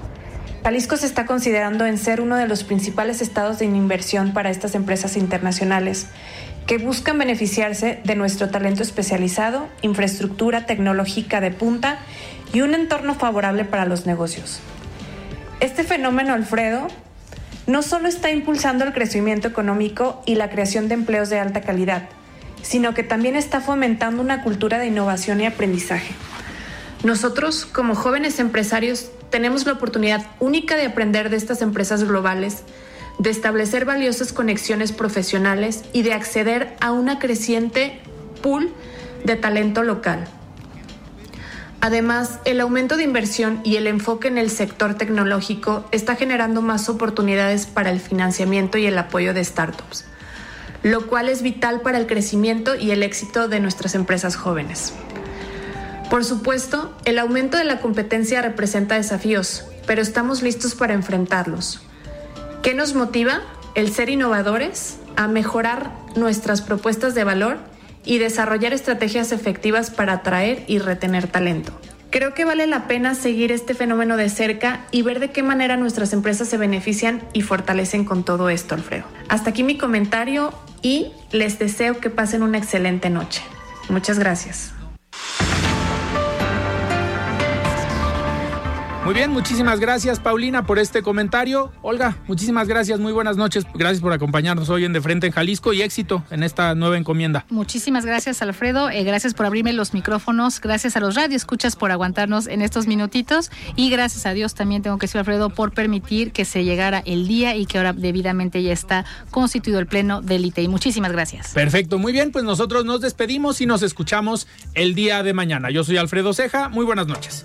Jalisco se está considerando en ser uno de los principales estados de inversión para estas empresas internacionales, que buscan beneficiarse de nuestro talento especializado, infraestructura tecnológica de punta y un entorno favorable para los negocios. Este fenómeno, Alfredo, no solo está impulsando el crecimiento económico y la creación de empleos de alta calidad, sino que también está fomentando una cultura de innovación y aprendizaje. Nosotros, como jóvenes empresarios, tenemos la oportunidad única de aprender de estas empresas globales, de establecer valiosas conexiones profesionales y de acceder a una creciente pool de talento local. Además, el aumento de inversión y el enfoque en el sector tecnológico está generando más oportunidades para el financiamiento y el apoyo de startups, lo cual es vital para el crecimiento y el éxito de nuestras empresas jóvenes. Por supuesto, el aumento de la competencia representa desafíos, pero estamos listos para enfrentarlos. ¿Qué nos motiva? El ser innovadores, a mejorar nuestras propuestas de valor y desarrollar estrategias efectivas para atraer y retener talento. Creo que vale la pena seguir este fenómeno de cerca y ver de qué manera nuestras empresas se benefician y fortalecen con todo esto, Alfredo. Hasta aquí mi comentario y les deseo que pasen una excelente noche. Muchas gracias. Muy bien, muchísimas gracias Paulina por este comentario. Olga, muchísimas gracias, muy buenas noches. Gracias por acompañarnos hoy en De Frente en Jalisco y éxito en esta nueva encomienda. Muchísimas gracias Alfredo, eh, gracias por abrirme los micrófonos, gracias a los radioescuchas por aguantarnos en estos minutitos y gracias a Dios también tengo que decir Alfredo por permitir que se llegara el día y que ahora debidamente ya está constituido el pleno del ITEI. Muchísimas gracias. Perfecto, muy bien, pues nosotros nos despedimos y nos escuchamos el día de mañana. Yo soy Alfredo Ceja, muy buenas noches.